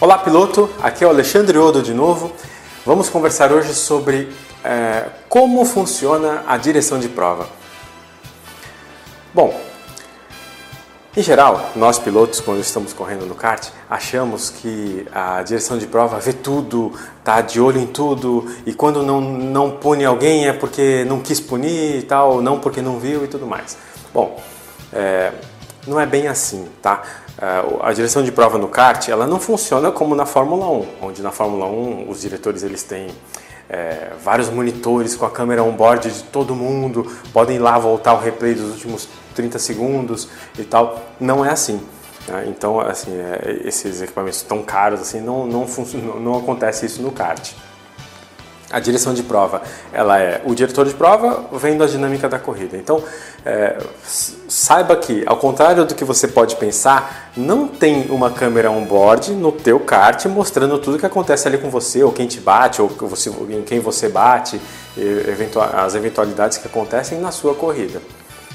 Olá, piloto. Aqui é o Alexandre Odo de novo. Vamos conversar hoje sobre é, como funciona a direção de prova. Bom, em geral, nós pilotos, quando estamos correndo no kart, achamos que a direção de prova vê tudo, tá de olho em tudo, e quando não, não pune alguém é porque não quis punir e tal, não porque não viu e tudo mais. Bom, é, não é bem assim, tá? É, a direção de prova no kart, ela não funciona como na Fórmula 1, onde na Fórmula 1 os diretores eles têm é, vários monitores com a câmera on-board de todo mundo, podem ir lá voltar o replay dos últimos 30 segundos e tal. Não é assim. Né? Então, assim, é, esses equipamentos tão caros assim, não, não, não, não acontece isso no kart. A direção de prova, ela é o diretor de prova vendo a dinâmica da corrida. Então, é, saiba que, ao contrário do que você pode pensar, não tem uma câmera on-board no teu kart mostrando tudo que acontece ali com você, ou quem te bate, ou você, em quem você bate, as eventualidades que acontecem na sua corrida.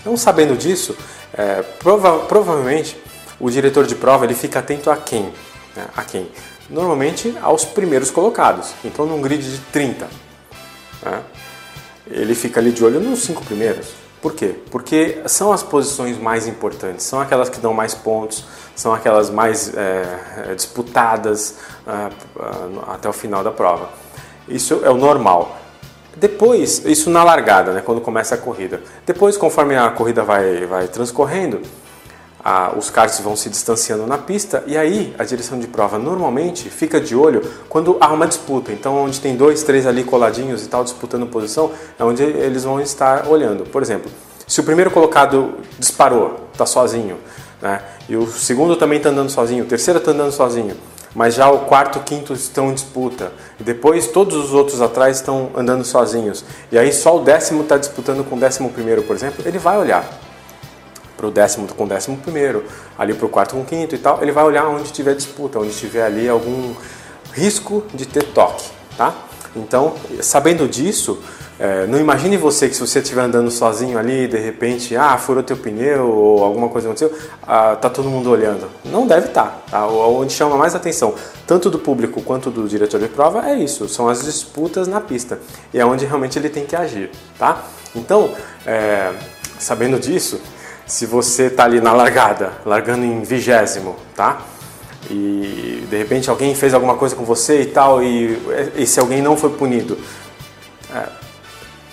Então, sabendo disso, é, prova provavelmente o diretor de prova ele fica atento a quem? Né? A quem? normalmente aos primeiros colocados. Então, num grid de 30, né, ele fica ali de olho nos cinco primeiros. Por quê? Porque são as posições mais importantes, são aquelas que dão mais pontos, são aquelas mais é, disputadas é, até o final da prova. Isso é o normal. Depois, isso na largada, né, quando começa a corrida. Depois, conforme a corrida vai, vai transcorrendo, os karts vão se distanciando na pista e aí a direção de prova normalmente fica de olho quando há uma disputa. Então, onde tem dois, três ali coladinhos e tal disputando posição, é onde eles vão estar olhando. Por exemplo, se o primeiro colocado disparou, está sozinho, né? e o segundo também está andando sozinho, o terceiro está andando sozinho, mas já o quarto e quinto estão em disputa, e depois todos os outros atrás estão andando sozinhos, e aí só o décimo está disputando com o décimo primeiro, por exemplo, ele vai olhar para o décimo com o décimo primeiro, ali para o quarto com o quinto e tal, ele vai olhar onde tiver disputa, onde tiver ali algum risco de ter toque, tá? Então, sabendo disso, é, não imagine você que se você estiver andando sozinho ali, de repente, ah, furou teu pneu ou alguma coisa aconteceu, ah, tá todo mundo olhando. Não deve estar. Tá, tá? Onde chama mais atenção, tanto do público quanto do diretor de prova, é isso, são as disputas na pista. E é onde realmente ele tem que agir, tá? Então, é, sabendo disso, se você está ali na largada, largando em vigésimo, tá? E de repente alguém fez alguma coisa com você e tal, e esse alguém não foi punido. É,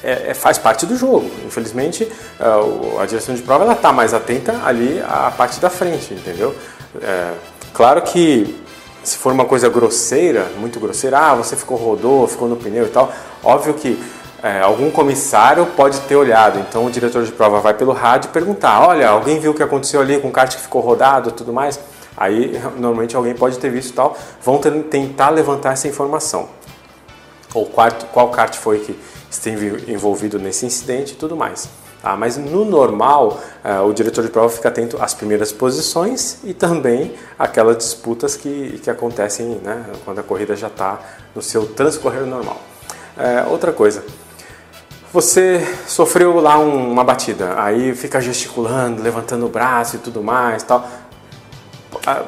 é, é faz parte do jogo. Infelizmente, é, a direção de prova ela está mais atenta ali à parte da frente, entendeu? É, claro que se for uma coisa grosseira, muito grosseira, ah, você ficou rodou, ficou no pneu e tal, óbvio que é, algum comissário pode ter olhado. Então o diretor de prova vai pelo rádio perguntar: olha, alguém viu o que aconteceu ali com o kart que ficou rodado tudo mais? Aí normalmente alguém pode ter visto tal. Vão tentar levantar essa informação. Ou qual kart foi que esteve envolvido nesse incidente e tudo mais. Tá? Mas no normal, é, o diretor de prova fica atento às primeiras posições e também aquelas disputas que, que acontecem né, quando a corrida já está no seu transcorrer normal. É, outra coisa, você sofreu lá um, uma batida, aí fica gesticulando, levantando o braço e tudo mais, tal. Ah,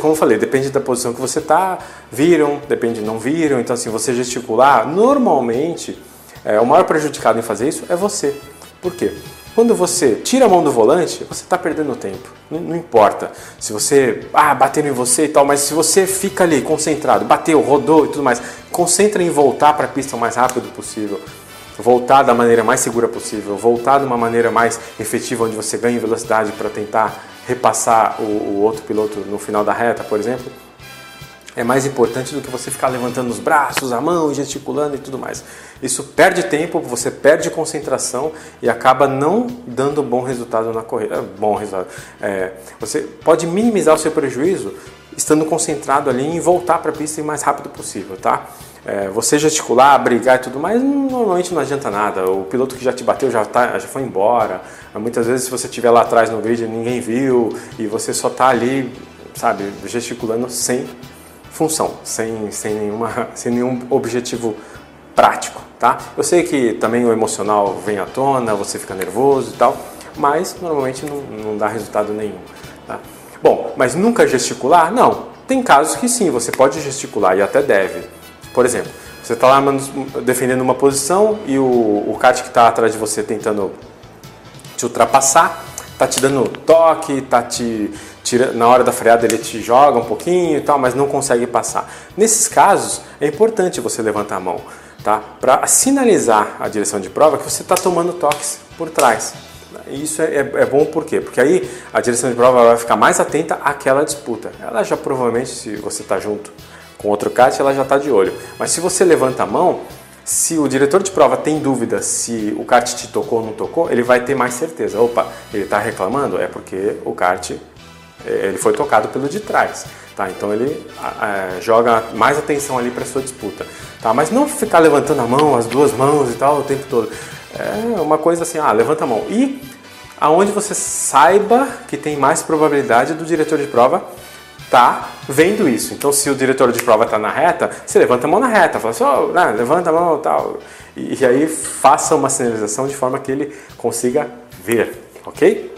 como eu falei, depende da posição que você tá, viram, depende não viram, então assim, você gesticular, normalmente, é, o maior prejudicado em fazer isso é você. Por quê? Quando você tira a mão do volante, você está perdendo tempo. Não, importa se você ah, bateram em você e tal, mas se você fica ali concentrado, bateu, rodou e tudo mais, concentra em voltar para a pista o mais rápido possível, voltar da maneira mais segura possível, voltar de uma maneira mais efetiva, onde você ganha velocidade para tentar repassar o, o outro piloto no final da reta, por exemplo é mais importante do que você ficar levantando os braços, a mão, gesticulando e tudo mais. Isso perde tempo, você perde concentração e acaba não dando bom resultado na corrida. É, bom resultado. É, você pode minimizar o seu prejuízo estando concentrado ali em voltar para a pista o mais rápido possível, tá? É, você gesticular, brigar e tudo mais, normalmente não adianta nada. O piloto que já te bateu já, tá, já foi embora. Muitas vezes, se você estiver lá atrás no grid, ninguém viu e você só está ali, sabe, gesticulando sem função, sem, sem, nenhuma, sem nenhum objetivo prático, tá? Eu sei que também o emocional vem à tona, você fica nervoso e tal, mas normalmente não, não dá resultado nenhum, tá? Bom, mas nunca gesticular? Não. Tem casos que sim, você pode gesticular e até deve. Por exemplo, você está lá defendendo uma posição e o, o kart que está atrás de você tentando te ultrapassar, está te dando toque, tá te tira, na hora da freada ele te joga um pouquinho e tal, mas não consegue passar. Nesses casos é importante você levantar a mão, tá? Para sinalizar a direção de prova que você está tomando toques por trás. Isso é, é, é, bom por quê? Porque aí a direção de prova vai ficar mais atenta àquela disputa. Ela já provavelmente, se você está junto com outro kart, ela já está de olho. Mas se você levanta a mão, se o diretor de prova tem dúvida se o kart te tocou ou não tocou, ele vai ter mais certeza. Opa, ele está reclamando? É porque o kart é, ele foi tocado pelo de trás. Tá? Então ele é, joga mais atenção ali para sua disputa. Tá? Mas não ficar levantando a mão, as duas mãos e tal o tempo todo. É uma coisa assim, ah, levanta a mão. E aonde você saiba que tem mais probabilidade do diretor de prova tá vendo isso. Então, se o diretor de prova está na reta, você levanta a mão na reta, fala assim, oh, né, levanta a mão tal. E, e aí faça uma sinalização de forma que ele consiga ver, ok?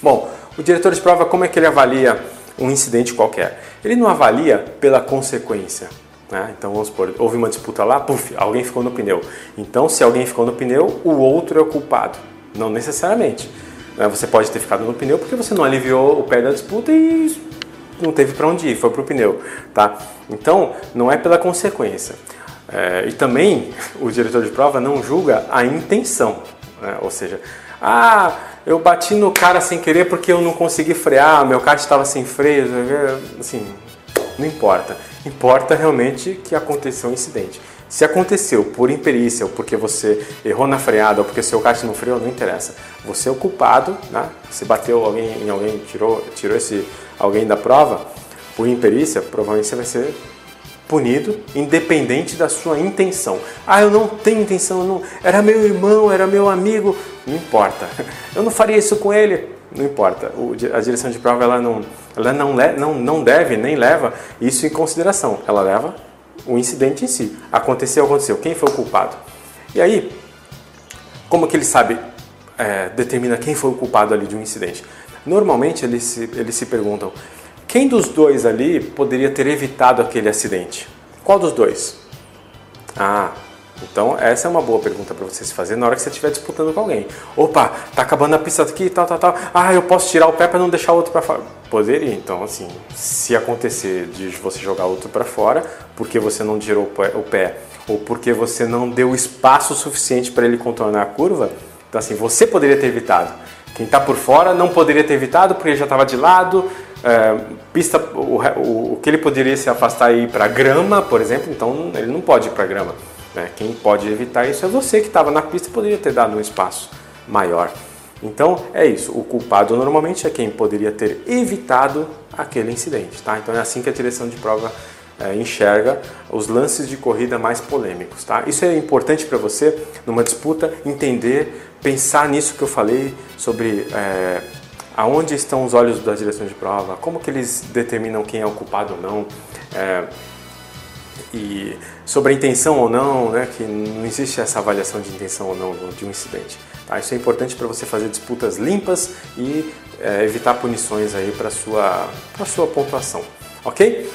Bom, o diretor de prova, como é que ele avalia um incidente qualquer? Ele não avalia pela consequência. Né? Então vamos supor, houve uma disputa lá, puf, alguém ficou no pneu. Então, se alguém ficou no pneu, o outro é o culpado. Não necessariamente. Né? Você pode ter ficado no pneu porque você não aliviou o pé da disputa e não teve para onde ir, foi para o pneu, tá? Então, não é pela consequência. É, e também o diretor de prova não julga a intenção, né? ou seja, ah, eu bati no cara sem querer porque eu não consegui frear, meu kart estava sem freio, assim, não importa. Importa realmente que aconteceu um incidente. Se aconteceu por imperícia, ou porque você errou na freada, ou porque seu kart não freou, não interessa. Você é o culpado, né? Você bateu alguém em alguém, tirou, tirou esse alguém da prova, por imperícia, provavelmente você vai ser punido, independente da sua intenção. Ah, eu não tenho intenção, não. era meu irmão, era meu amigo, não importa. Eu não faria isso com ele, não importa. O, a direção de prova ela não, ela não, não, não deve nem leva isso em consideração. Ela leva o incidente em si. Aconteceu, aconteceu. Quem foi o culpado? E aí, como que ele sabe, é, determina quem foi o culpado ali de um incidente? Normalmente eles se, eles se perguntam: quem dos dois ali poderia ter evitado aquele acidente? Qual dos dois? Ah, então essa é uma boa pergunta para você se fazer na hora que você estiver disputando com alguém. Opa, tá acabando a pista aqui, tal, tal, tal. Ah, eu posso tirar o pé para não deixar o outro para fora. Poderia. Então, assim, se acontecer de você jogar outro para fora, porque você não tirou o pé ou porque você não deu espaço suficiente para ele contornar a curva, então assim, você poderia ter evitado. Quem está por fora não poderia ter evitado porque já estava de lado. É, pista, o, o, o, que ele poderia se afastar e ir para grama, por exemplo, então ele não pode ir para grama. Né? Quem pode evitar isso é você que estava na pista e poderia ter dado um espaço maior. Então é isso. O culpado normalmente é quem poderia ter evitado aquele incidente. Tá? Então é assim que a direção de prova é, enxerga os lances de corrida mais polêmicos. Tá? Isso é importante para você numa disputa entender pensar nisso que eu falei sobre é, aonde estão os olhos da direção de prova, como que eles determinam quem é o culpado ou não, é, e sobre a intenção ou não, né, que não existe essa avaliação de intenção ou não de um incidente. Tá? Isso é importante para você fazer disputas limpas e é, evitar punições aí para sua sua pontuação, ok?